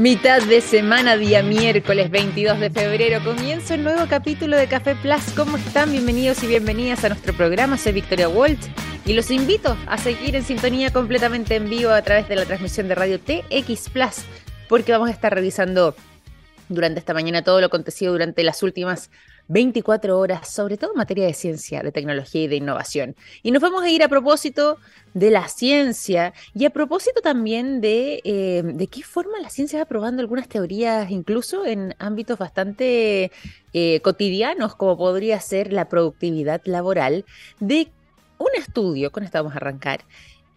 Mitad de semana, día miércoles 22 de febrero, comienza un nuevo capítulo de Café Plus. ¿Cómo están? Bienvenidos y bienvenidas a nuestro programa. Soy Victoria Walt y los invito a seguir en sintonía completamente en vivo a través de la transmisión de Radio TX Plus, porque vamos a estar revisando durante esta mañana todo lo acontecido durante las últimas 24 horas, sobre todo en materia de ciencia, de tecnología y de innovación. Y nos vamos a ir a propósito de la ciencia y a propósito también de, eh, de qué forma la ciencia va probando algunas teorías, incluso en ámbitos bastante eh, cotidianos, como podría ser la productividad laboral, de un estudio, con esto vamos a arrancar,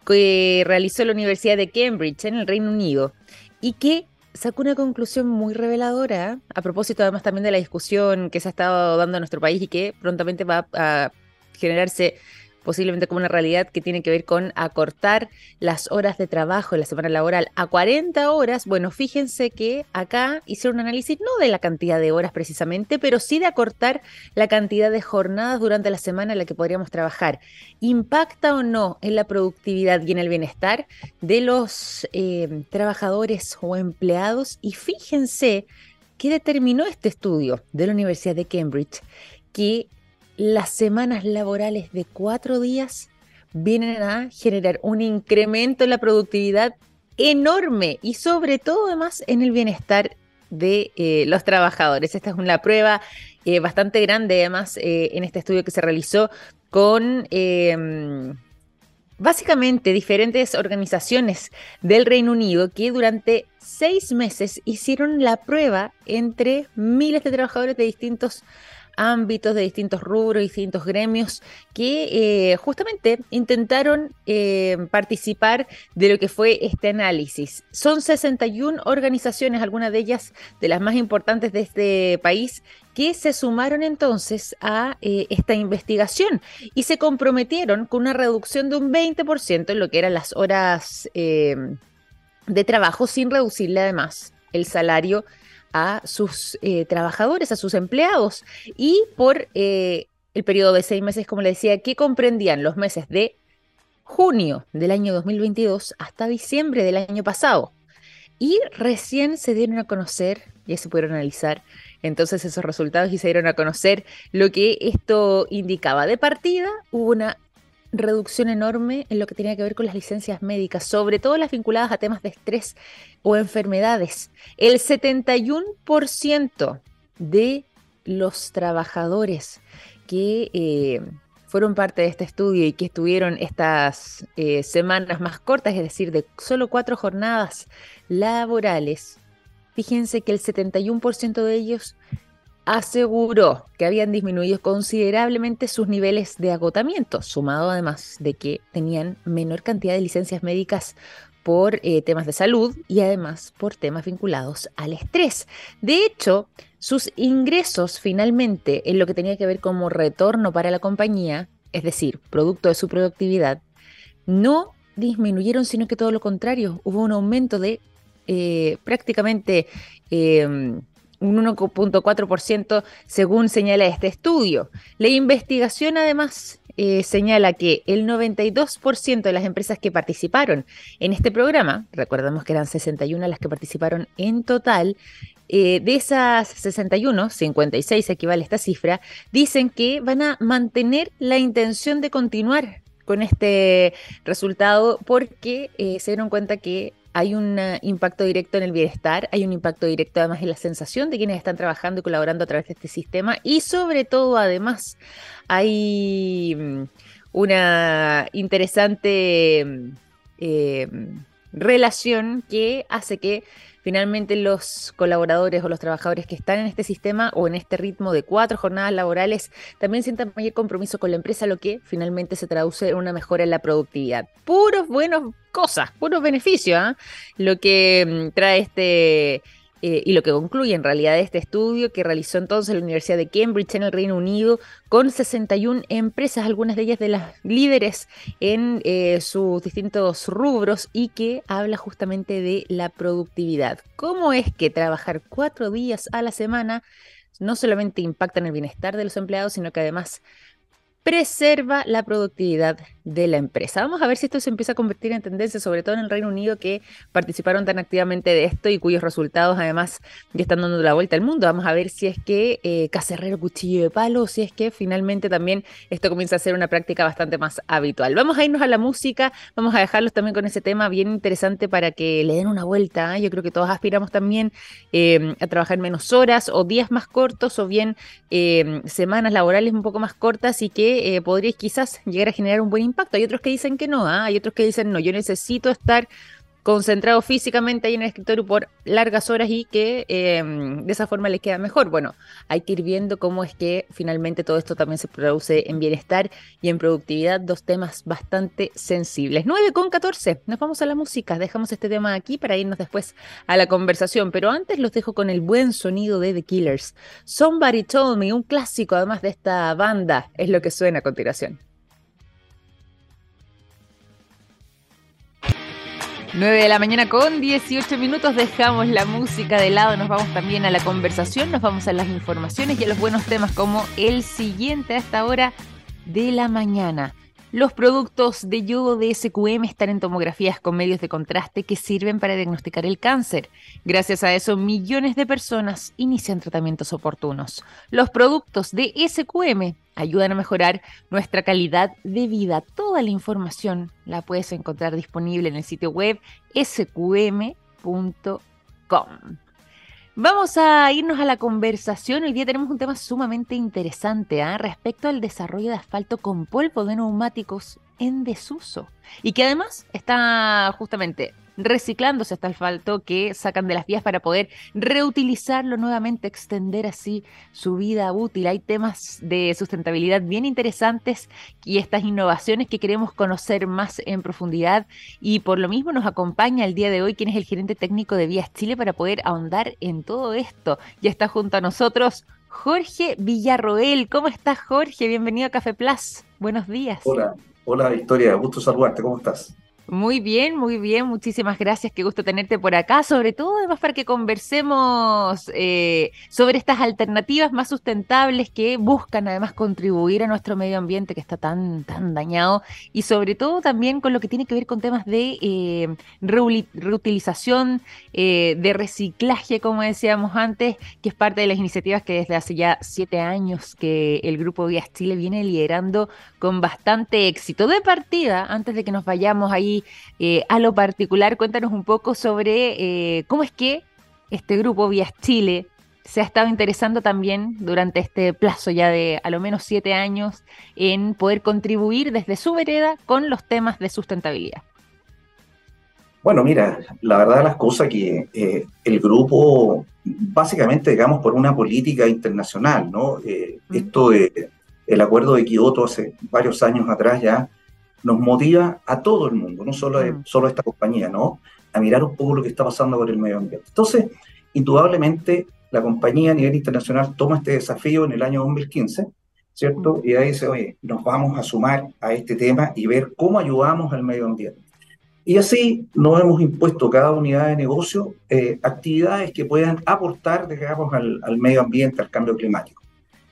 que realizó la Universidad de Cambridge en el Reino Unido y que sacó una conclusión muy reveladora, a propósito además también de la discusión que se ha estado dando en nuestro país y que prontamente va a generarse posiblemente como una realidad que tiene que ver con acortar las horas de trabajo en la semana laboral a 40 horas. Bueno, fíjense que acá hicieron un análisis no de la cantidad de horas precisamente, pero sí de acortar la cantidad de jornadas durante la semana en la que podríamos trabajar. ¿Impacta o no en la productividad y en el bienestar de los eh, trabajadores o empleados? Y fíjense que determinó este estudio de la Universidad de Cambridge que las semanas laborales de cuatro días vienen a generar un incremento en la productividad enorme y sobre todo además en el bienestar de eh, los trabajadores. Esta es una prueba eh, bastante grande además eh, en este estudio que se realizó con em, básicamente diferentes organizaciones del Reino Unido que durante seis meses hicieron la prueba entre miles de trabajadores de distintos ámbitos, de distintos rubros, distintos gremios, que eh, justamente intentaron eh, participar de lo que fue este análisis. Son 61 organizaciones, algunas de ellas de las más importantes de este país, que se sumaron entonces a eh, esta investigación y se comprometieron con una reducción de un 20% en lo que eran las horas de trabajo, sin reducirle además el salario a sus eh, trabajadores, a sus empleados, y por eh, el periodo de seis meses, como le decía, que comprendían los meses de junio del año 2022 hasta diciembre del año pasado. Y recién se dieron a conocer, ya se pudieron analizar entonces esos resultados y se dieron a conocer lo que esto indicaba. De partida hubo una reducción enorme en lo que tenía que ver con las licencias médicas, sobre todo las vinculadas a temas de estrés o enfermedades. El 71% de los trabajadores que eh, fueron parte de este estudio y que estuvieron estas eh, semanas más cortas, es decir, de solo cuatro jornadas laborales, fíjense que el 71% de ellos aseguró que habían disminuido considerablemente sus niveles de agotamiento, sumado además de que tenían menor cantidad de licencias médicas por eh, temas de salud y además por temas vinculados al estrés. De hecho, sus ingresos finalmente en lo que tenía que ver como retorno para la compañía, es decir, producto de su productividad, no disminuyeron, sino que todo lo contrario, hubo un aumento de eh, prácticamente... Em, un 1.4% según señala este estudio. La investigación además eh, señala que el 92% de las empresas que participaron en este programa, recordemos que eran 61 las que participaron en total, eh, de esas 61, 56 equivale a esta cifra, dicen que van a mantener la intención de continuar con este resultado porque eh, se dieron cuenta que hay un eh, impacto directo en el bienestar, hay un impacto directo además en la sensación de quienes están trabajando y colaborando a través de este sistema. Y sobre todo además hay mm, una interesante mm, eh, relación que hace que finalmente los colaboradores o los trabajadores que están en este sistema o en este ritmo de cuatro jornadas laborales también sientan mayor compromiso con la empresa, lo que finalmente se traduce en una mejora en la productividad. Puros buenos cosas, puros beneficios, ¿ah? lo que mm, trae este eh, y lo que concluye en realidad este estudio que realizó entonces la Universidad de Cambridge en el Reino Unido con 61 empresas, algunas de ellas de las líderes en eh, sus distintos rubros y que habla justamente de la productividad. ¿Cómo es que trabajar cuatro días a la semana no solamente impacta en el bienestar de los empleados, sino que además preserva la productividad de la empresa. Vamos a ver si esto se empieza a convertir en tendencia, sobre todo en el Reino Unido, que participaron tan activamente de esto y cuyos resultados además ya están dando la vuelta al mundo. Vamos a ver si es que eh, cacerrero cuchillo de palo, si es que finalmente también esto comienza a ser una práctica bastante más habitual. Vamos a irnos a la música, vamos a dejarlos también con ese tema bien interesante para que le den una vuelta. ¿eh? Yo creo que todos aspiramos también eh, a trabajar menos horas o días más cortos o bien semanas laborales un poco más cortas y que podríais quizás llegar a generar un buen impacto. Hay otros que dicen que no, ¿ah? hay otros que dicen no, yo necesito estar concentrado físicamente ahí en el escritorio por largas horas y que em, de esa forma les queda mejor. Bueno, hay que ir viendo cómo es que finalmente todo esto también se produce en bienestar y en productividad, dos temas bastante sensibles. 9 con 14, nos vamos a la música, dejamos este tema aquí para irnos después a la conversación, pero antes los dejo con el buen sonido de The Killers. Somebody Told Me, un clásico además de esta banda, es lo que suena a continuación. 9 de la mañana con 18 minutos dejamos la música de lado, nos vamos también a la conversación, nos vamos a las informaciones y a los buenos temas como el siguiente a esta hora de la mañana. Los productos de yodo de SQM están en tomografías con medios de contraste que sirven para diagnosticar el cáncer. Gracias a eso, millones de personas inician tratamientos oportunos. Los productos de SQM ayudan a mejorar nuestra calidad de vida. Toda la información la puedes encontrar disponible en el sitio web sqm.com. Vamos a irnos a la conversación. Hoy día tenemos un tema sumamente interesante ¿ah? respecto al desarrollo de asfalto con polvo de neumáticos en desuso y que además está justamente reciclándose este asfalto que sacan de las vías para poder reutilizarlo nuevamente, extender así su vida útil. Hay temas de sustentabilidad bien interesantes y estas innovaciones que queremos conocer más en profundidad y por lo mismo nos acompaña el día de hoy quien es el gerente técnico de Vías Chile para poder ahondar en todo esto. Ya está junto a nosotros Jorge Villarroel. ¿Cómo estás Jorge? Bienvenido a Café Plus. Buenos días. Hola, hola Victoria, gusto saludarte. ¿Cómo estás? Muy bien, muy bien, muchísimas gracias, qué gusto tenerte por acá, sobre todo además para que conversemos eh, sobre estas alternativas más sustentables que buscan además contribuir a nuestro medio ambiente que está tan, tan dañado y sobre todo también con lo que tiene que ver con temas de eh, reutilización, eh, de reciclaje, como decíamos antes, que es parte de las iniciativas que desde hace ya siete años que el Grupo Vías Chile viene liderando con bastante éxito. De partida, antes de que nos vayamos ahí eh, a lo particular, cuéntanos un poco sobre eh, cómo es que este grupo Vías Chile se ha estado interesando también durante este plazo ya de a lo menos siete años en poder contribuir desde su vereda con los temas de sustentabilidad. Bueno, mira, la verdad de las cosas que eh, el grupo, básicamente, digamos, por una política internacional, ¿no? Esto de el acuerdo de Kioto hace varios años atrás ya nos motiva a todo el mundo, no solo, a, mm. solo a esta compañía, ¿no? A mirar un poco lo que está pasando con el medio ambiente. Entonces, indudablemente, la compañía a nivel internacional toma este desafío en el año 2015, ¿cierto? Mm. Y ahí dice, oye, nos vamos a sumar a este tema y ver cómo ayudamos al medio ambiente. Y así nos hemos impuesto cada unidad de negocio eh, actividades que puedan aportar, digamos, al, al medio ambiente, al cambio climático.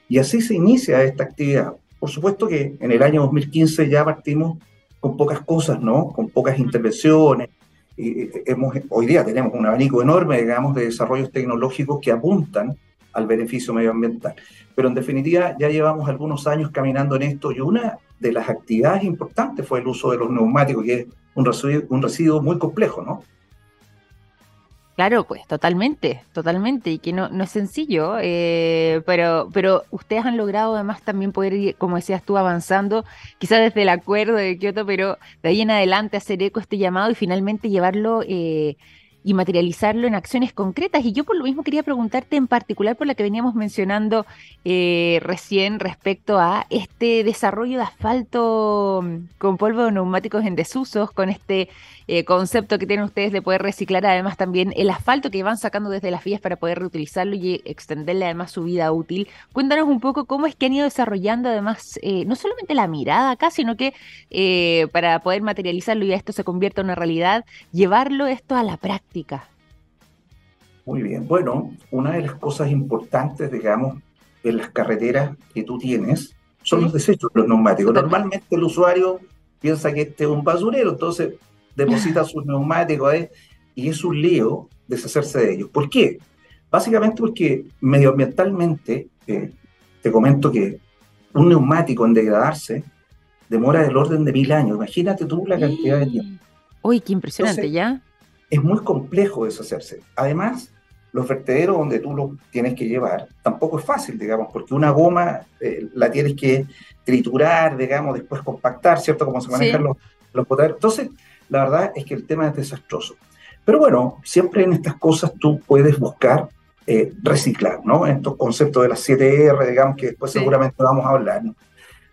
Y así se inicia esta actividad. Por supuesto que en el año 2015 ya partimos con pocas cosas, ¿no? Con pocas intervenciones. Y hemos, hoy día tenemos un abanico enorme, digamos, de desarrollos tecnológicos que apuntan al beneficio medioambiental. Pero en definitiva ya llevamos algunos años caminando en esto y una de las actividades importantes fue el uso de los neumáticos, que es un residuo, un residuo muy complejo, ¿no? Claro, pues totalmente, totalmente, y que no, no es sencillo, eh, pero, pero ustedes han logrado además también poder ir, como decías tú, avanzando, quizás desde el acuerdo de Kioto, pero de ahí en adelante hacer eco este llamado y finalmente llevarlo eh, y materializarlo en acciones concretas. Y yo por lo mismo quería preguntarte en particular por la que veníamos mencionando eh, recién respecto a este desarrollo de asfalto mm, con polvo de neumáticos en desusos, con este eh, concepto que tienen ustedes de poder reciclar además también el asfalto que van sacando desde las vías para poder reutilizarlo y extenderle además su vida útil. Cuéntanos un poco cómo es que han ido desarrollando además eh, no solamente la mirada acá, sino que para poder materializarlo y esto se convierta en una realidad, llevarlo esto a la práctica muy bien. Bueno, una de las cosas importantes, digamos, en las carreteras que tú tienes son los desechos, los neumáticos. Normalmente el usuario piensa que este es un basurero, entonces deposita sus neumáticos ahí y es un lío deshacerse de ellos. ¿Por qué? Básicamente porque medioambientalmente, eh, te comento que un neumático en degradarse demora del orden de mil años. Imagínate tú la cantidad de tiempo. Uy, qué impresionante, ¿ya? Es muy complejo deshacerse. Además, los vertederos donde tú lo tienes que llevar tampoco es fácil, digamos, porque una goma eh, la tienes que triturar, digamos, después compactar, ¿cierto? Como se manejan los, los Entonces, la verdad es que el tema es desastroso. Pero bueno, siempre en estas cosas tú puedes buscar eh, reciclar, ¿no? En estos conceptos de las 7R, digamos, que después seguramente vamos a hablar, ¿no?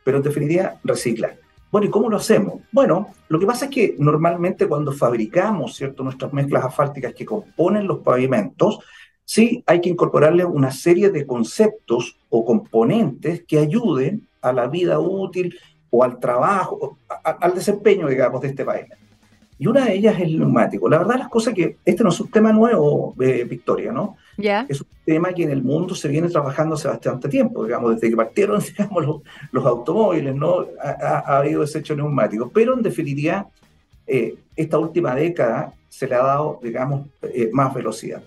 Pero en definitiva, reciclar. Bueno, ¿y cómo lo hacemos? Bueno, lo que pasa es que normalmente cuando fabricamos, ¿cierto?, nuestras mezclas asfálticas que componen los pavimentos, sí hay que incorporarle una serie de conceptos o componentes que ayuden a la vida útil o al trabajo, al desempeño, digamos, de este pavimento. Y una de ellas es el neumático. La verdad, las cosas que este no es un tema nuevo, eh, Victoria, ¿no? Es un tema que en el mundo se viene trabajando hace bastante tiempo, digamos, desde que partieron digamos, los, automóviles, ¿no? Ha, habido desecho neumático. Pero en definitiva, eh, esta última década se le ha dado, digamos, eh, más velocidad.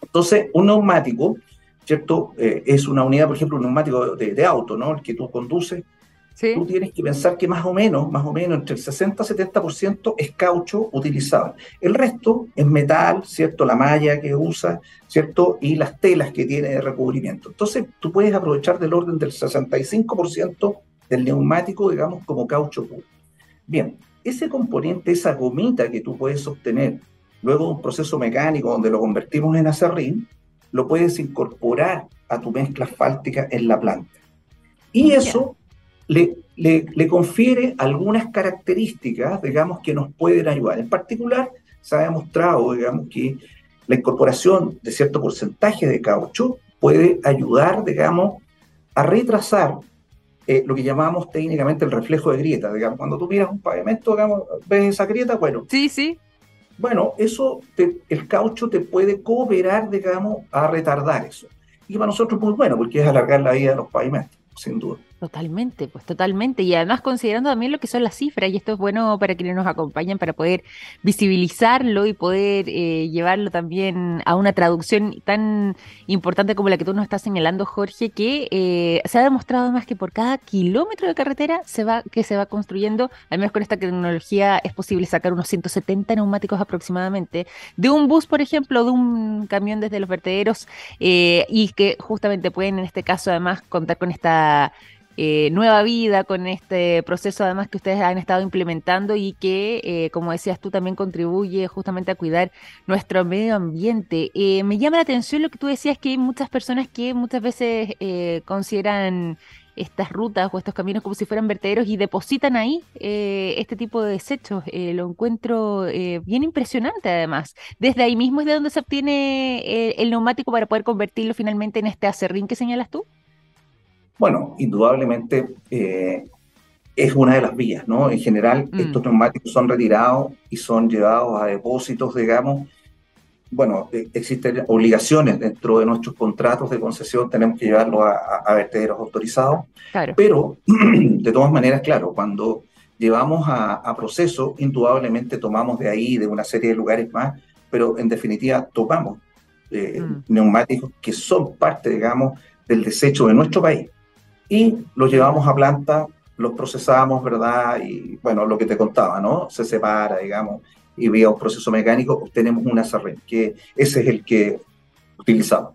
Entonces, un neumático, ¿cierto? es una unidad, por ejemplo, un neumático de auto, ¿no? El que tú conduces Tú tienes que pensar que más o menos, más o menos entre el 60 y 70% es caucho utilizado. El resto es metal, ¿cierto? La malla que usa, ¿cierto? Y las telas que tiene de recubrimiento. Entonces, tú puedes aprovechar del orden del 65% del neumático, digamos, como caucho puro. Bien, ese componente, esa gomita que tú puedes obtener luego de un proceso mecánico donde lo convertimos en acerrín, lo puedes incorporar a tu mezcla asfáltica en la planta. Y eso le, le, confiere algunas características, digamos, que nos pueden ayudar. En particular, se ha demostrado, digamos, que la incorporación de cierto porcentaje de caucho puede ayudar, digamos, a retrasar eh, lo que llamamos técnicamente el reflejo de grieta. Digamos, cuando tú miras un pavimento, digamos, ves esa grieta, bueno. Sí, sí. Bueno, eso, el caucho te puede cooperar, digamos, a retardar eso. Y para nosotros es muy bueno, porque es alargar la vida de los pavimentos, sin duda. Totalmente, pues totalmente. Y además considerando también lo que son las cifras, y esto es bueno para quienes nos acompañan, para poder visibilizarlo y poder eh, llevarlo también a una traducción tan importante como la que tú nos estás señalando, Jorge, que eh, se ha demostrado además que por cada kilómetro de carretera se va, que se va construyendo, al menos con esta tecnología, es posible sacar unos 170 neumáticos aproximadamente de un bus, por ejemplo, de un camión desde los vertederos, eh, y que justamente pueden en este caso además contar con esta eh, nueva vida con este proceso además que ustedes han estado implementando y que, eh, como decías tú, también contribuye justamente a cuidar nuestro medio ambiente. Eh, me llama la atención lo que tú decías, que hay muchas personas que muchas veces consideran estas rutas o estos caminos como si fueran vertederos y depositan ahí este tipo de desechos. lo encuentro bien impresionante además. Desde ahí mismo es de donde se obtiene el neumático para poder convertirlo finalmente en este acerrín que señalas tú. Bueno, indudablemente eh, es una de las vías, ¿no? En general, mm. estos neumáticos son retirados y son llevados a depósitos, digamos. Bueno, eh, existen obligaciones dentro de nuestros contratos de concesión, tenemos que llevarlos a, vertederos autorizados. Claro. Pero, de todas maneras, claro, cuando llevamos a, proceso, indudablemente tomamos de ahí, de una serie de lugares más, pero en definitiva tomamos eh, mm. neumáticos que son parte, digamos, del desecho de nuestro país y los llevamos a planta, los procesamos, ¿verdad? Y bueno, lo que te contaba, ¿no? Se separa, digamos, y vía un proceso mecánico obtenemos una sarren, que ese es el que utilizamos.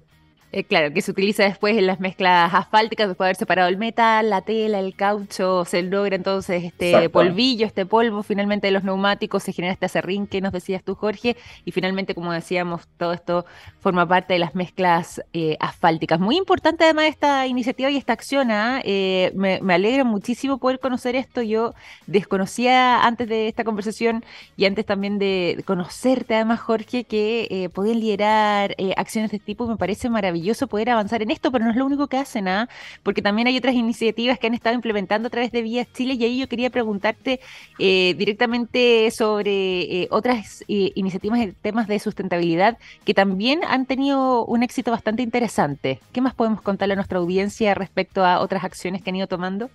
Eh, claro, que se utiliza después en las mezclas asfálticas, después de haber separado el metal, la tela, el caucho, se logra entonces este polvillo, este polvo, finalmente de los neumáticos, se genera este acerrín que nos decías tú, Jorge, y finalmente, como decíamos, todo esto forma parte de las mezclas eh, asfálticas. Muy importante además esta iniciativa y esta acción, ¿ah? eh, me, me, alegra muchísimo poder conocer esto, yo desconocía antes de esta conversación y antes también de conocerte además, Jorge, que podían liderar acciones de este tipo, me parece maravilloso maravilloso poder avanzar en esto, pero no es lo único que hacen, ¿ah? porque también hay otras iniciativas que han estado implementando a través de Vías Chile y ahí yo quería preguntarte eh, directamente sobre eh, otras eh, iniciativas en temas de sustentabilidad que también han tenido un éxito bastante interesante. ¿Qué más podemos contarle a nuestra audiencia respecto a otras acciones que han ido tomando?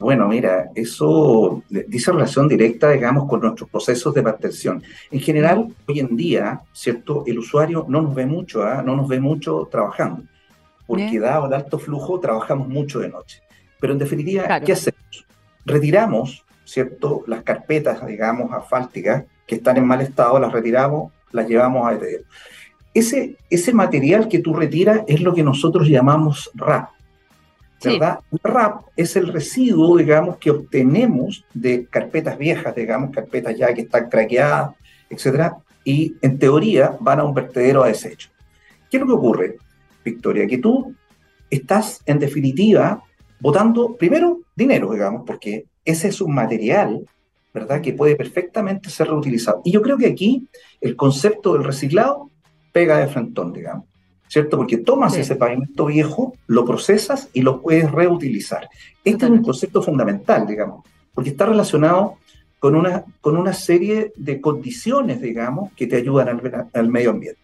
Bueno, mira, eso dice relación directa, digamos, con nuestros procesos de mantención. En general, hoy en día, ¿cierto? El usuario no nos ve mucho, ¿ah? no nos ve mucho trabajando, porque dado el alto flujo, trabajamos mucho de noche. Pero en definitiva, ¿qué hacemos? Retiramos, ¿cierto? Las carpetas, digamos, asfálticas que están en mal estado, las retiramos, las llevamos a ETL. Ese, ese material que tú retiras es lo que nosotros llamamos RAP, ¿verdad? RAP es el residuo, digamos, que obtenemos de carpetas viejas, digamos, carpetas ya que están craqueadas, etcétera, y en teoría van a un vertedero a desecho. ¿Qué es lo que ocurre, Victoria? Que tú estás, en definitiva, botando primero dinero, digamos, porque ese es un material, ¿verdad?, que puede perfectamente ser reutilizado. Y yo creo que aquí el concepto del reciclado pega de frentón, digamos. ¿Cierto? Porque tomas ese pavimento viejo, lo procesas y lo puedes reutilizar. Este es un concepto fundamental, digamos, porque está relacionado con una, con una serie de condiciones, digamos, que te ayudan al, medio ambiente.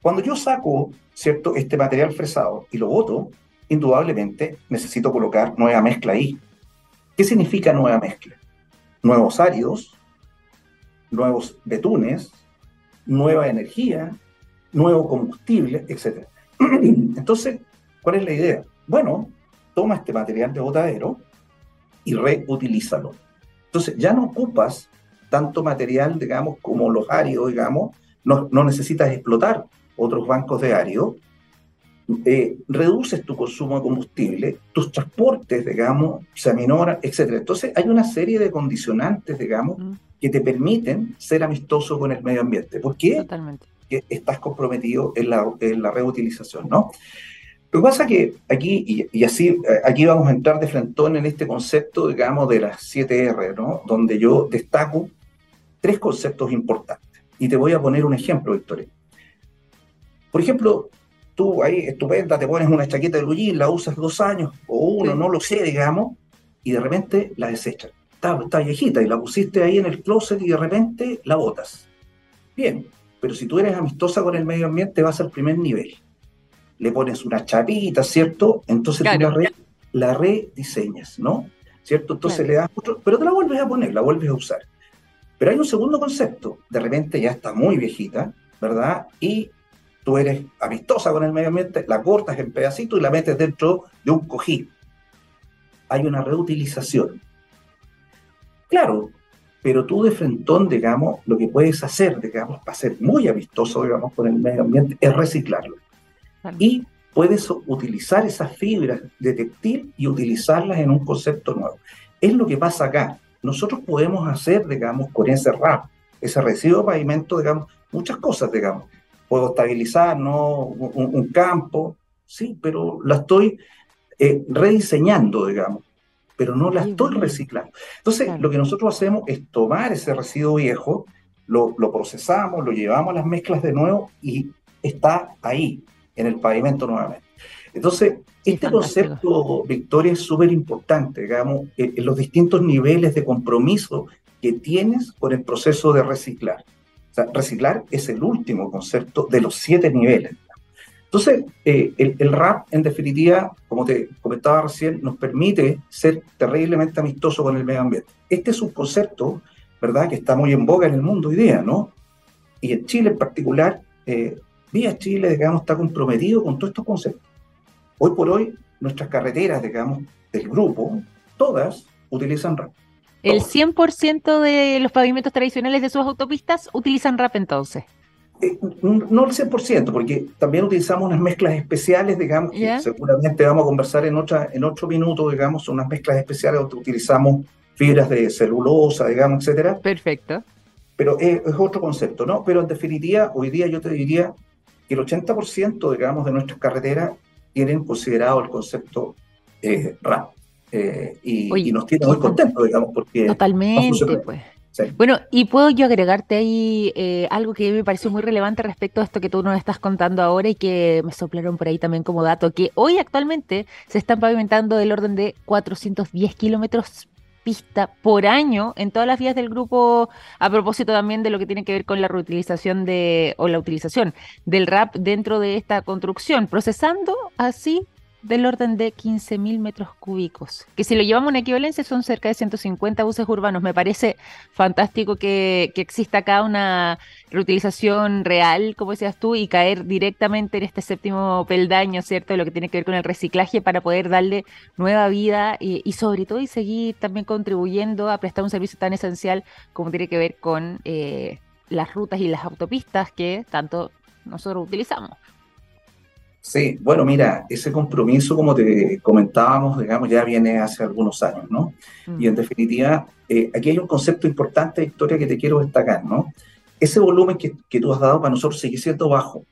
Cuando yo saco, ¿cierto?, este material fresado y lo boto, indudablemente necesito colocar nueva mezcla ahí. ¿Qué significa nueva mezcla? Nuevos áridos, nuevos betunes, nueva energía, nuevo combustible, etc. Entonces, ¿cuál es la idea? Bueno, toma este material de botadero y reutilízalo. Entonces, ya no ocupas tanto material, digamos, como los áridos, digamos, no, no necesitas explotar otros bancos de árido, eh, reduces tu consumo de combustible, tus transportes, digamos, se aminoran, etc. Entonces, hay una serie de condicionantes, digamos, mm. que te permiten ser amistoso con el medio ambiente. ¿Por qué? Totalmente que estás comprometido en la, en la reutilización, ¿no? Lo que pasa es que aquí, y, así, eh, aquí vamos a entrar de frentón en este concepto, digamos, de las 7R, ¿no? Donde yo destaco tres conceptos importantes. Y te voy a poner un ejemplo, Victoria. Por ejemplo, tú ahí, estupenda, te pones una chaqueta de blue la usas dos años, o uno, no lo sé, digamos, y de repente la desechas. Está, está viejita y la pusiste ahí en el closet y de repente la botas. Bien, pero si tú eres amistosa con el medio ambiente, vas al primer nivel. Le pones una chapita, ¿cierto? Entonces tú la, rediseñas, ¿no? ¿Cierto? Entonces le das otro, pero te la vuelves a poner, la vuelves a usar. Pero hay un segundo concepto. De repente ya está muy viejita, ¿verdad? Y tú eres amistosa con el medio ambiente, la cortas en pedacitos y la metes dentro de un cojín. Hay una reutilización. Claro, pero tú de frentón, digamos, lo que puedes hacer, digamos, para ser muy amistoso, digamos, con el medio ambiente, es reciclarlo. Y puedes utilizar esas fibras de textil y utilizarlas en un concepto nuevo. Es lo que pasa acá. Nosotros podemos hacer, digamos, con ese RAP, ese residuo de pavimento, digamos, muchas cosas, digamos. Puedo estabilizar, ¿no? Un, campo, sí, pero la estoy eh, rediseñando, digamos pero no la estoy reciclando. Entonces, lo que nosotros hacemos es tomar ese residuo viejo, lo, procesamos, lo llevamos a las mezclas de nuevo y está ahí, en el pavimento nuevamente. Entonces, este concepto, Victoria, es súper importante, digamos, en, los distintos niveles de compromiso que tienes con el proceso de reciclar. O sea, reciclar es el último concepto de los siete niveles. Entonces, eh, el, RAP, en definitiva, como te comentaba recién, nos permite ser terriblemente amistoso con el medio ambiente. Este es un concepto, ¿verdad?, que está muy en boga en el mundo hoy día, ¿no? Y en Chile en particular, eh, Vía Chile, digamos, está comprometido con todos estos conceptos. Hoy por hoy, nuestras carreteras, digamos, del grupo, todas utilizan RAP. ¿El 100% de los pavimentos tradicionales de sus autopistas utilizan RAP entonces? Eh, no el 100%, porque también utilizamos unas mezclas especiales, digamos, que seguramente vamos a conversar en, otra, en otro minuto, digamos, son unas mezclas especiales donde utilizamos fibras de celulosa, digamos, etcétera. Perfecto. Pero es, otro concepto, ¿no? Pero en definitiva, hoy día yo te diría que el 80%, digamos, de nuestras carreteras tienen considerado el concepto eh, RAP. Eh, y, nos tiene muy contentos, digamos, porque... Totalmente, pues. Bueno, y puedo yo agregarte ahí eh, algo que me pareció muy relevante respecto a esto que tú nos estás contando ahora y que me soplaron por ahí también como dato, que hoy actualmente se están pavimentando del orden de 410 kilómetros pista por año en todas las vías del grupo, a propósito también de lo que tiene que ver con la reutilización de, o la utilización del RAP dentro de esta construcción, procesando así del orden de 15.000 metros cúbicos, que si lo llevamos una equivalencia son cerca de 150 buses urbanos. Me parece fantástico que, exista acá una reutilización real, como decías tú, y caer directamente en este séptimo peldaño, ¿cierto?, lo que tiene que ver con el reciclaje para poder darle nueva vida y, y sobre todo y seguir también contribuyendo a prestar un servicio tan esencial como tiene que ver con eh, las rutas y las autopistas que tanto nosotros utilizamos. Sí, bueno, mira, ese compromiso, como te comentábamos, digamos, ya viene hace algunos años, ¿no? Y en mm. definitiva, eh, aquí hay un concepto importante, Victoria, que te quiero destacar, ¿no? Ese volumen que, que tú has dado para nosotros sigue siendo bajo.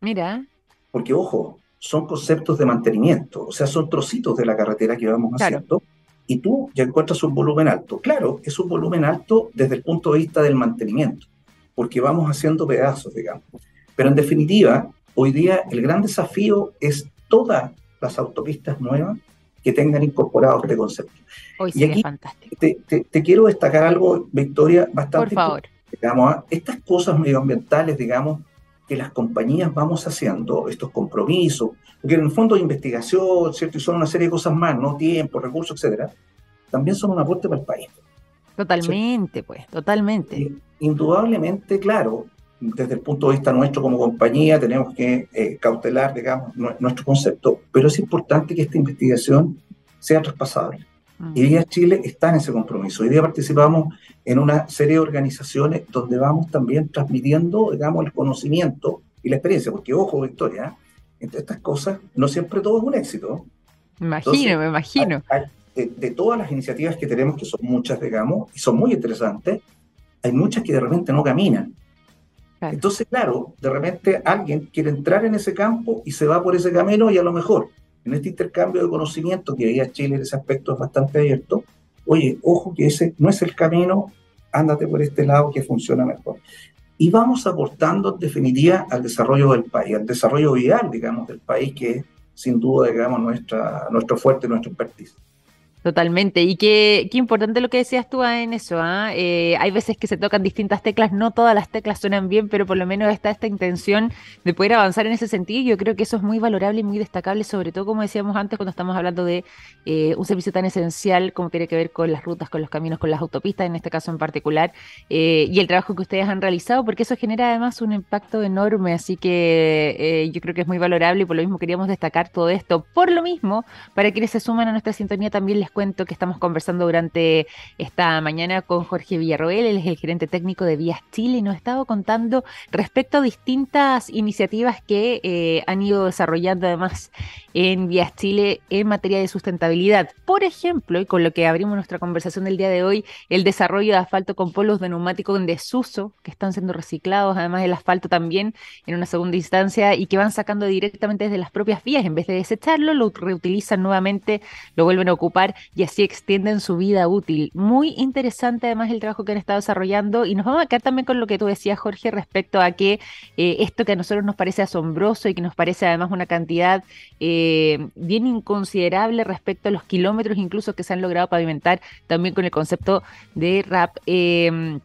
Mira. Porque, ojo, son conceptos de mantenimiento, o sea, son trocitos de la carretera que vamos haciendo, y tú ya encuentras un volumen alto. Claro, es un volumen alto desde el punto de vista del mantenimiento, porque vamos haciendo pedazos, digamos. Pero en definitiva, Hoy día el gran desafío es todas las autopistas nuevas que tengan incorporado este concepto. Hoy sí y aquí es fantástico. Te, quiero destacar algo, Victoria, bastante. Por favor. Digamos, ¿ah? estas cosas medioambientales, digamos, que las compañías vamos haciendo, estos compromisos, porque en el fondo de investigación, ¿cierto? Y son una serie de cosas más, ¿no? Tiempo, recursos, etcétera, también son un aporte para el país. Totalmente, pues, totalmente. indudablemente, claro, desde el punto de vista nuestro como compañía tenemos que eh, cautelar, digamos, nuestro concepto, pero es importante que esta investigación sea traspasable. Mm. Y Día Chile está en ese compromiso. Hoy día participamos en una serie de organizaciones donde vamos también transmitiendo, digamos, el conocimiento y la experiencia, porque ojo, Victoria, entre estas cosas no siempre todo es un éxito. Me imagino, me imagino. de, de, todas las iniciativas que tenemos, que son muchas, digamos, y son muy interesantes, hay muchas que de repente no caminan. Entonces, claro, de repente alguien quiere entrar en ese campo y se va por ese camino y a lo mejor en este intercambio de conocimiento que veía Chile en ese aspecto es bastante abierto, oye, ojo que ese no es el camino, ándate por este lado que funciona mejor. Y vamos aportando en definitiva al desarrollo del país, al desarrollo vial, digamos, del país que es sin duda, digamos, nuestra, nuestro fuerte, nuestro expertise. Totalmente. Y qué, qué, importante lo que decías tú ah, en eso. ¿ah? Eh, hay veces que se tocan distintas teclas, no todas las teclas suenan bien, pero por lo menos está esta intención de poder avanzar en ese sentido. Y yo creo que eso es muy valorable y muy destacable, sobre todo como decíamos antes, cuando estamos hablando de eh, un servicio tan esencial como tiene que ver con las rutas, con los caminos, con las autopistas, en este caso en particular, eh, y el trabajo que ustedes han realizado, porque eso genera además un impacto enorme. Así que yo creo que es muy valorable y por lo mismo queríamos destacar todo esto. Por lo mismo, para quienes se suman a nuestra sintonía, también les cuento que estamos conversando durante esta mañana con Jorge Villarroel, él es el gerente técnico de Vías Chile y nos estaba contando respecto a distintas iniciativas que eh, han ido desarrollando además en Vías Chile en materia de sustentabilidad. Por ejemplo, y con lo que abrimos nuestra conversación del día de hoy, el desarrollo de asfalto con polos de neumático en desuso que están siendo reciclados, además el asfalto también en una segunda instancia y que van sacando directamente desde las propias vías, en vez de desecharlo, lo reutilizan nuevamente, lo vuelven a ocupar y así extienden su vida útil. Muy interesante además el trabajo que han estado desarrollando y nos vamos a quedar también con lo que tú decías, Jorge, respecto a que eh, esto que a nosotros nos parece asombroso y que nos parece además una cantidad eh, bien inconsiderable respecto a los kilómetros incluso que se han logrado pavimentar también con el concepto de RAP. Eh,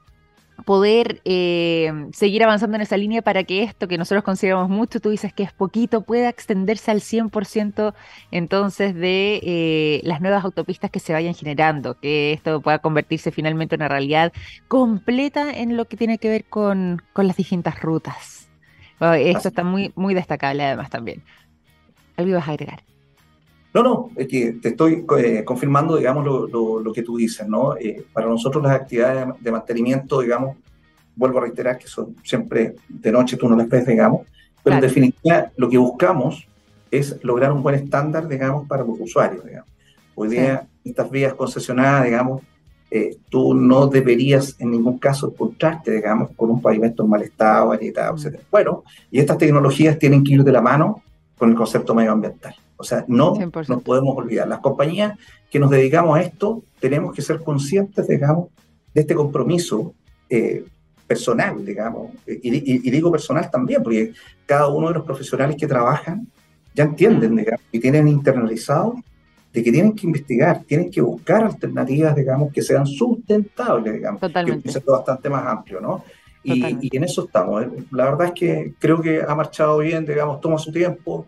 poder eh, seguir avanzando en esa línea para que esto que nosotros consideramos mucho, tú dices que es poquito, pueda extenderse al 100% entonces de eh, las nuevas autopistas que se vayan generando, que esto pueda convertirse finalmente en una realidad completa en lo que tiene que ver con, con las distintas rutas. esto está muy, muy destacable además también. ¿Algo ibas a agregar? No, no, es que te estoy eh, confirmando, digamos, lo, lo, que tú dices, ¿no? Eh, para nosotros las actividades de mantenimiento, digamos, vuelvo a reiterar que son siempre de noche, tú no las ves, digamos, pero en definitiva lo que buscamos es lograr un buen estándar, digamos, para los usuarios, digamos. Hoy día, estas vías concesionadas, digamos, eh, tú no deberías en ningún caso encontrarte, digamos, con un pavimento en mal estado, agitado, mm. etc. Bueno, y estas tecnologías tienen que ir de la mano con el concepto medioambiental. O sea, no nos podemos olvidar. Las compañías que nos dedicamos a esto tenemos que ser conscientes, digamos, de este compromiso eh, personal, digamos, y, digo personal también, porque cada uno de los profesionales que trabajan ya entienden, mm. digamos, y tienen internalizado de que tienen que investigar, tienen que buscar alternativas, digamos, que sean sustentables, digamos. Totalmente. Que es bastante más amplio, ¿no? Y, y, en eso estamos. La verdad es que creo que ha marchado bien, digamos, toma su tiempo,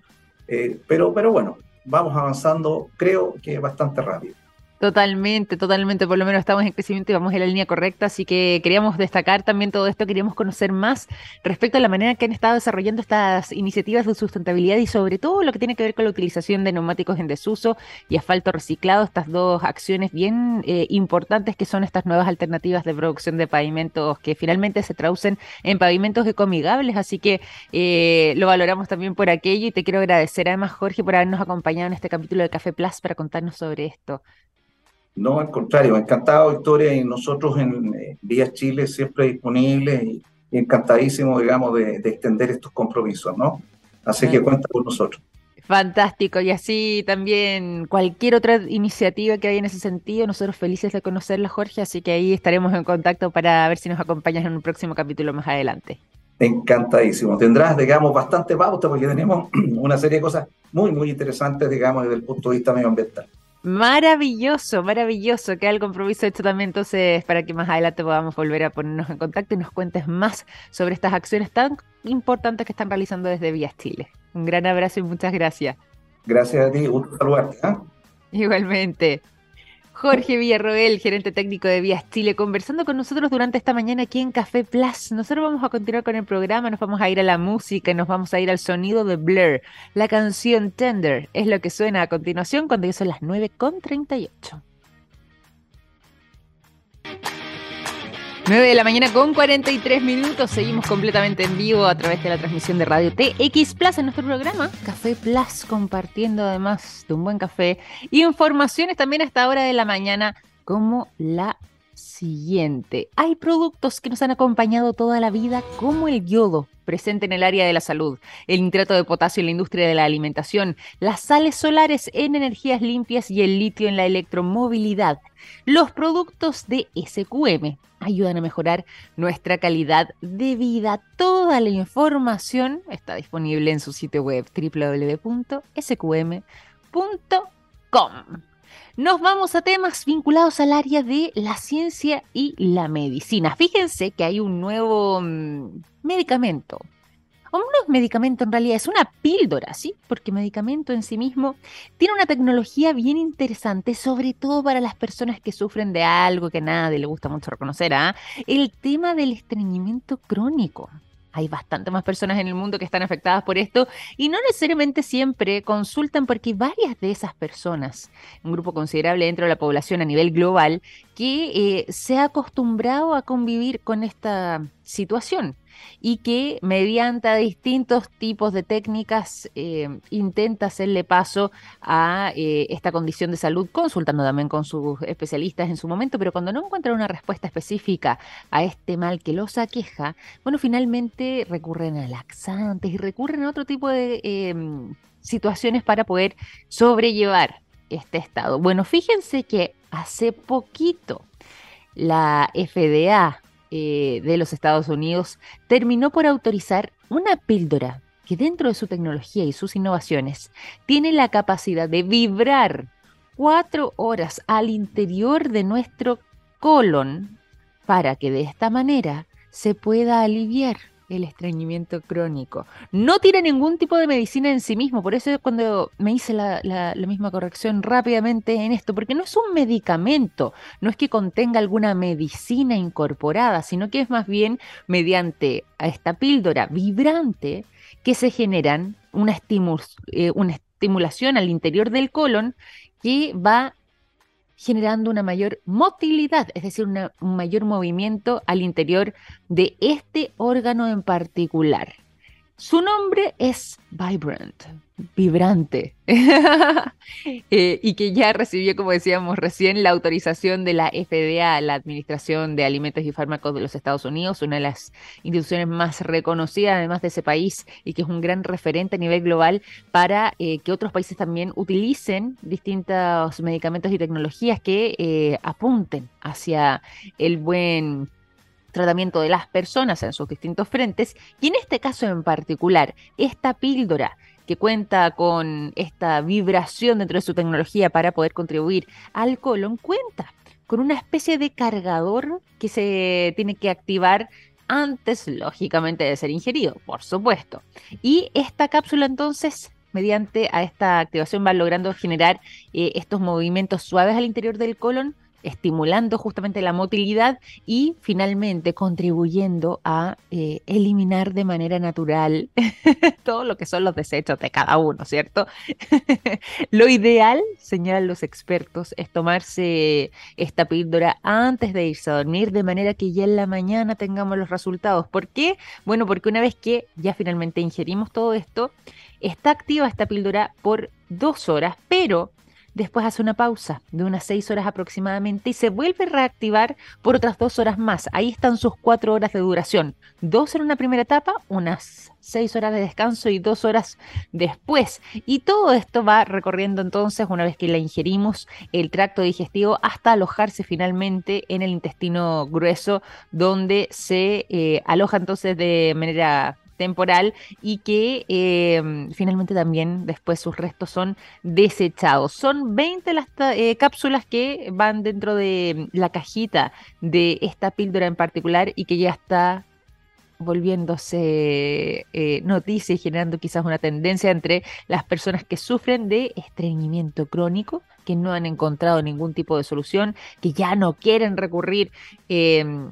eh, pero, pero bueno, vamos avanzando, creo que bastante rápido. Totalmente, totalmente. Por lo menos estamos en crecimiento y vamos en la línea correcta. Así que queríamos destacar también todo esto. Queríamos conocer más respecto a la manera que han estado desarrollando estas iniciativas de sustentabilidad y sobre todo lo que tiene que ver con la utilización de neumáticos en desuso y asfalto reciclado. Estas dos acciones bien eh, importantes que son estas nuevas alternativas de producción de pavimentos que finalmente se traducen en pavimentos ecoamigables. Así que eh, lo valoramos también por aquello y te quiero agradecer además, Jorge, por habernos acompañado en este capítulo de Café Plus para contarnos sobre esto. No, al contrario, encantado, Victoria, y nosotros en eh, Vía Chile siempre disponibles y, encantadísimo, digamos, de, extender estos compromisos, ¿no? Así que cuenta con nosotros. Fantástico, y así también cualquier otra iniciativa que haya en ese sentido, nosotros felices de conocerla, Jorge, así que ahí estaremos en contacto para ver si nos acompañas en un próximo capítulo más adelante. Encantadísimo. Tendrás, digamos, bastante pauta porque tenemos una serie de cosas muy, muy interesantes, digamos, desde el punto de vista medioambiental. Maravilloso, maravilloso. Queda el compromiso hecho también entonces para que más adelante podamos volver a ponernos en contacto y nos cuentes más sobre estas acciones tan importantes que están realizando desde Vías Chile. Un gran abrazo y muchas gracias. Gracias a ti, gusto saludarte. ¿eh? Igualmente. Jorge Villarroel, gerente técnico de Vías Chile, conversando con nosotros durante esta mañana aquí en Café Plus. Nosotros vamos a continuar con el programa, nos vamos a ir a la música, nos vamos a ir al sonido de Blur. La canción Tender es lo que suena a continuación cuando ya son las 9.38. 9 de la mañana con 43 minutos. Seguimos completamente en vivo a través de la transmisión de Radio TX Plus en nuestro programa Café Plus, compartiendo además de un buen café informaciones también a esta hora de la mañana como la siguiente. Hay productos que nos han acompañado toda la vida como el yodo presente en el área de la salud, el nitrato de potasio en la industria de la alimentación, las sales solares en energías limpias y el litio en la electromovilidad. Los productos de SQM ayudan a mejorar nuestra calidad de vida. Toda la información está disponible en su sitio web www.sqm.com. Nos vamos a temas vinculados al área de la ciencia y la medicina. Fíjense que hay un nuevo mm, medicamento. O no es medicamento en realidad, es una píldora, ¿sí? Porque medicamento en sí mismo tiene una tecnología bien interesante, sobre todo para las personas que sufren de algo que a nadie le gusta mucho reconocer, ¿ah? El tema del estreñimiento crónico hay bastante más personas en el mundo que están afectadas por esto y no necesariamente siempre consultan porque varias de esas personas, un grupo considerable dentro de la población a nivel global, que eh, se ha acostumbrado a convivir con esta situación y que mediante distintos tipos de técnicas eh, intenta hacerle paso a eh, esta condición de salud, consultando también con sus especialistas en su momento, pero cuando no encuentran una respuesta específica a este mal que los aqueja, bueno, finalmente recurren a laxantes y recurren a otro tipo de em, situaciones para poder sobrellevar este estado. Bueno, fíjense que hace poquito la FDA eh, de los Estados Unidos terminó por autorizar una píldora que dentro de su tecnología y sus innovaciones tiene la capacidad de vibrar cuatro horas al interior de nuestro colon para que de esta manera se pueda aliviar el estreñimiento crónico. No tiene ningún tipo de medicina en sí mismo, por eso cuando me hice la, misma corrección rápidamente en esto, porque no es un medicamento, no es que contenga alguna medicina incorporada, sino que es más bien mediante a esta píldora vibrante que se generan una, eh, una estimulación al interior del colon que va generando una mayor motilidad, es decir, un mayor movimiento al interior de este órgano en particular. Su nombre es Vibrant, vibrante, eh, y que ya recibió, como decíamos recién, la autorización de la FDA, la Administración de Alimentos y Fármacos de los Estados Unidos, una de las instituciones más reconocidas además de ese país y que es un gran referente a nivel global para eh, que otros países también utilicen distintos medicamentos y tecnologías que eh, apunten hacia el buen tratamiento de las personas en sus distintos frentes. Y en este caso en particular, esta píldora que cuenta con esta vibración dentro de su tecnología para poder contribuir al colon, cuenta con una especie de cargador que se tiene que activar antes, lógicamente, de ser ingerido, por supuesto. Y esta cápsula entonces mediante a esta activación van logrando generar eh, estos movimientos suaves al interior del colon estimulando justamente la motilidad y finalmente contribuyendo a eh, eliminar de manera natural todo lo que son los desechos de cada uno, ¿cierto? lo ideal, señalan los expertos, es tomarse esta píldora antes de irse a dormir de manera que ya en la mañana tengamos los resultados. ¿Por qué? Bueno, porque una vez que ya finalmente ingerimos todo esto, está activa esta píldora por dos horas, pero después hace una pausa de unas seis horas aproximadamente y se vuelve a reactivar por otras dos horas más. Ahí están sus cuatro horas de duración. Dos en una primera etapa, unas seis horas de descanso y dos horas después. Y todo esto va recorriendo entonces, una vez que la ingerimos, el tracto digestivo hasta alojarse finalmente en el intestino grueso, donde se eh, aloja entonces de manera temporal y que em, finalmente también después sus restos son desechados. Son 20 las eh, cápsulas que van dentro de la cajita de esta píldora en particular y que ya está volviéndose eh, noticia y generando quizás una tendencia entre las personas que sufren de estreñimiento crónico, que no han encontrado ningún tipo de solución, que ya no quieren recurrir em,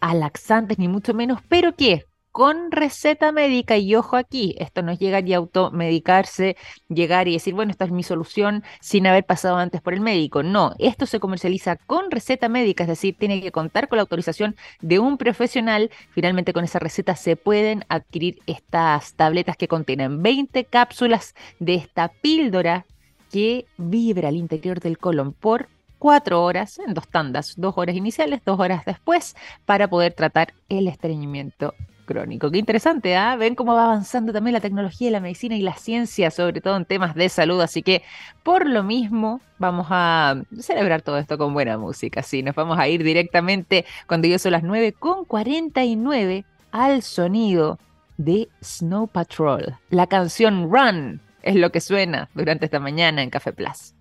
a laxantes ni mucho menos, pero que con receta médica y ojo aquí, esto no es llegar y automedicarse, llegar y decir, bueno, esta es mi solución sin haber pasado antes por el médico. No, esto se comercializa con receta médica, es decir, tiene que contar con la autorización de un profesional. Finalmente con esa receta se pueden adquirir estas tabletas que contienen 20 cápsulas de esta píldora que vibra al interior del colon por cuatro horas en dos tandas, dos horas iniciales, dos horas después, para poder tratar el estreñimiento crónico. Qué interesante, ¿ah? Ven cómo va avanzando también la tecnología la medicina y la ciencia, sobre todo en temas de salud. Así que, por lo mismo, vamos a celebrar todo esto con buena música. Sí, nos vamos a ir directamente cuando yo son las 9 con 49 al sonido de Snow Patrol. La canción Run es lo que suena durante esta mañana en Café Plus.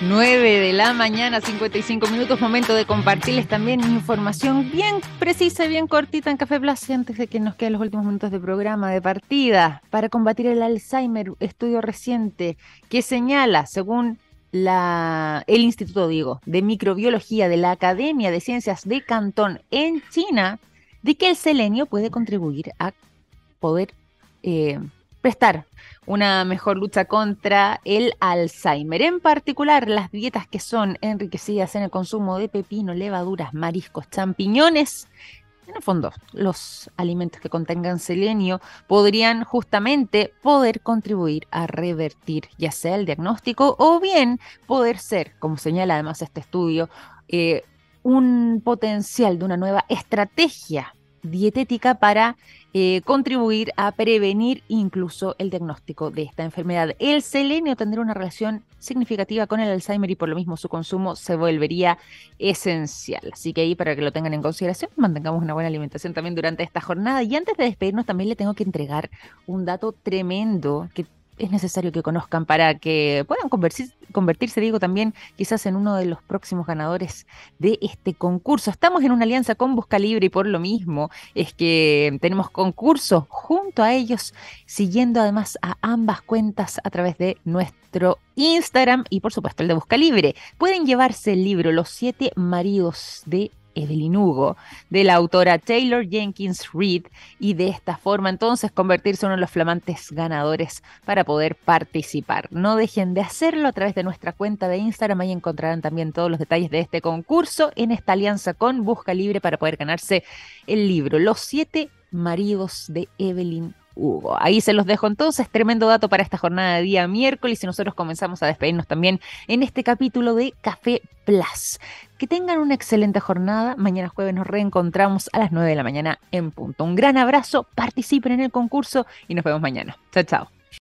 9 de la mañana, 55 minutos, momento de compartirles también información bien precisa y bien cortita en Café Plus antes de que nos queden los últimos minutos de programa de partida para combatir el Alzheimer, estudio reciente que señala, según el Instituto, digo, de Microbiología de la Academia de Ciencias de Cantón en China, de que el selenio puede contribuir a poder eh, prestar una mejor lucha contra el Alzheimer. En particular, las dietas que son enriquecidas en el consumo de pepino, levaduras, mariscos, champiñones. En el fondo, los alimentos que contengan selenio podrían justamente poder contribuir a revertir ya sea el diagnóstico o bien poder ser, como señala además este estudio, eh, un potencial de una nueva estrategia dietética para eh, contribuir a prevenir incluso el diagnóstico de esta enfermedad. El selenio tendrá una relación significativa con el Alzheimer y por lo mismo su consumo se volvería esencial. Así que ahí para que lo tengan en consideración, mantengamos una buena alimentación también durante esta jornada. Y antes de despedirnos también le tengo que entregar un dato tremendo que es necesario que conozcan para que puedan convertirse, digo, también quizás en uno de los próximos ganadores de este concurso. Estamos en una alianza con Busca Libre y por lo mismo es que tenemos concurso junto a ellos, siguiendo además a ambas cuentas a través de nuestro Instagram y por supuesto el de Busca Libre. Pueden llevarse el libro Los siete maridos de Evelyn Hugo, de la autora Taylor Jenkins Reid, y de esta forma entonces convertirse en uno de los flamantes ganadores para poder participar. No dejen de hacerlo a través de nuestra cuenta de Instagram, ahí encontrarán también todos los detalles de este concurso en esta alianza con Busca Libre para poder ganarse el libro Los siete maridos de Evelyn Hugo. Ahí se los dejo entonces, tremendo dato para esta jornada de día miércoles y nosotros comenzamos a despedirnos también en este capítulo de Café Plus. Que tengan una excelente jornada. Mañana jueves nos reencontramos a las 9 de la mañana en punto. Un gran abrazo, participen en el concurso y nos vemos mañana. Chao, chao.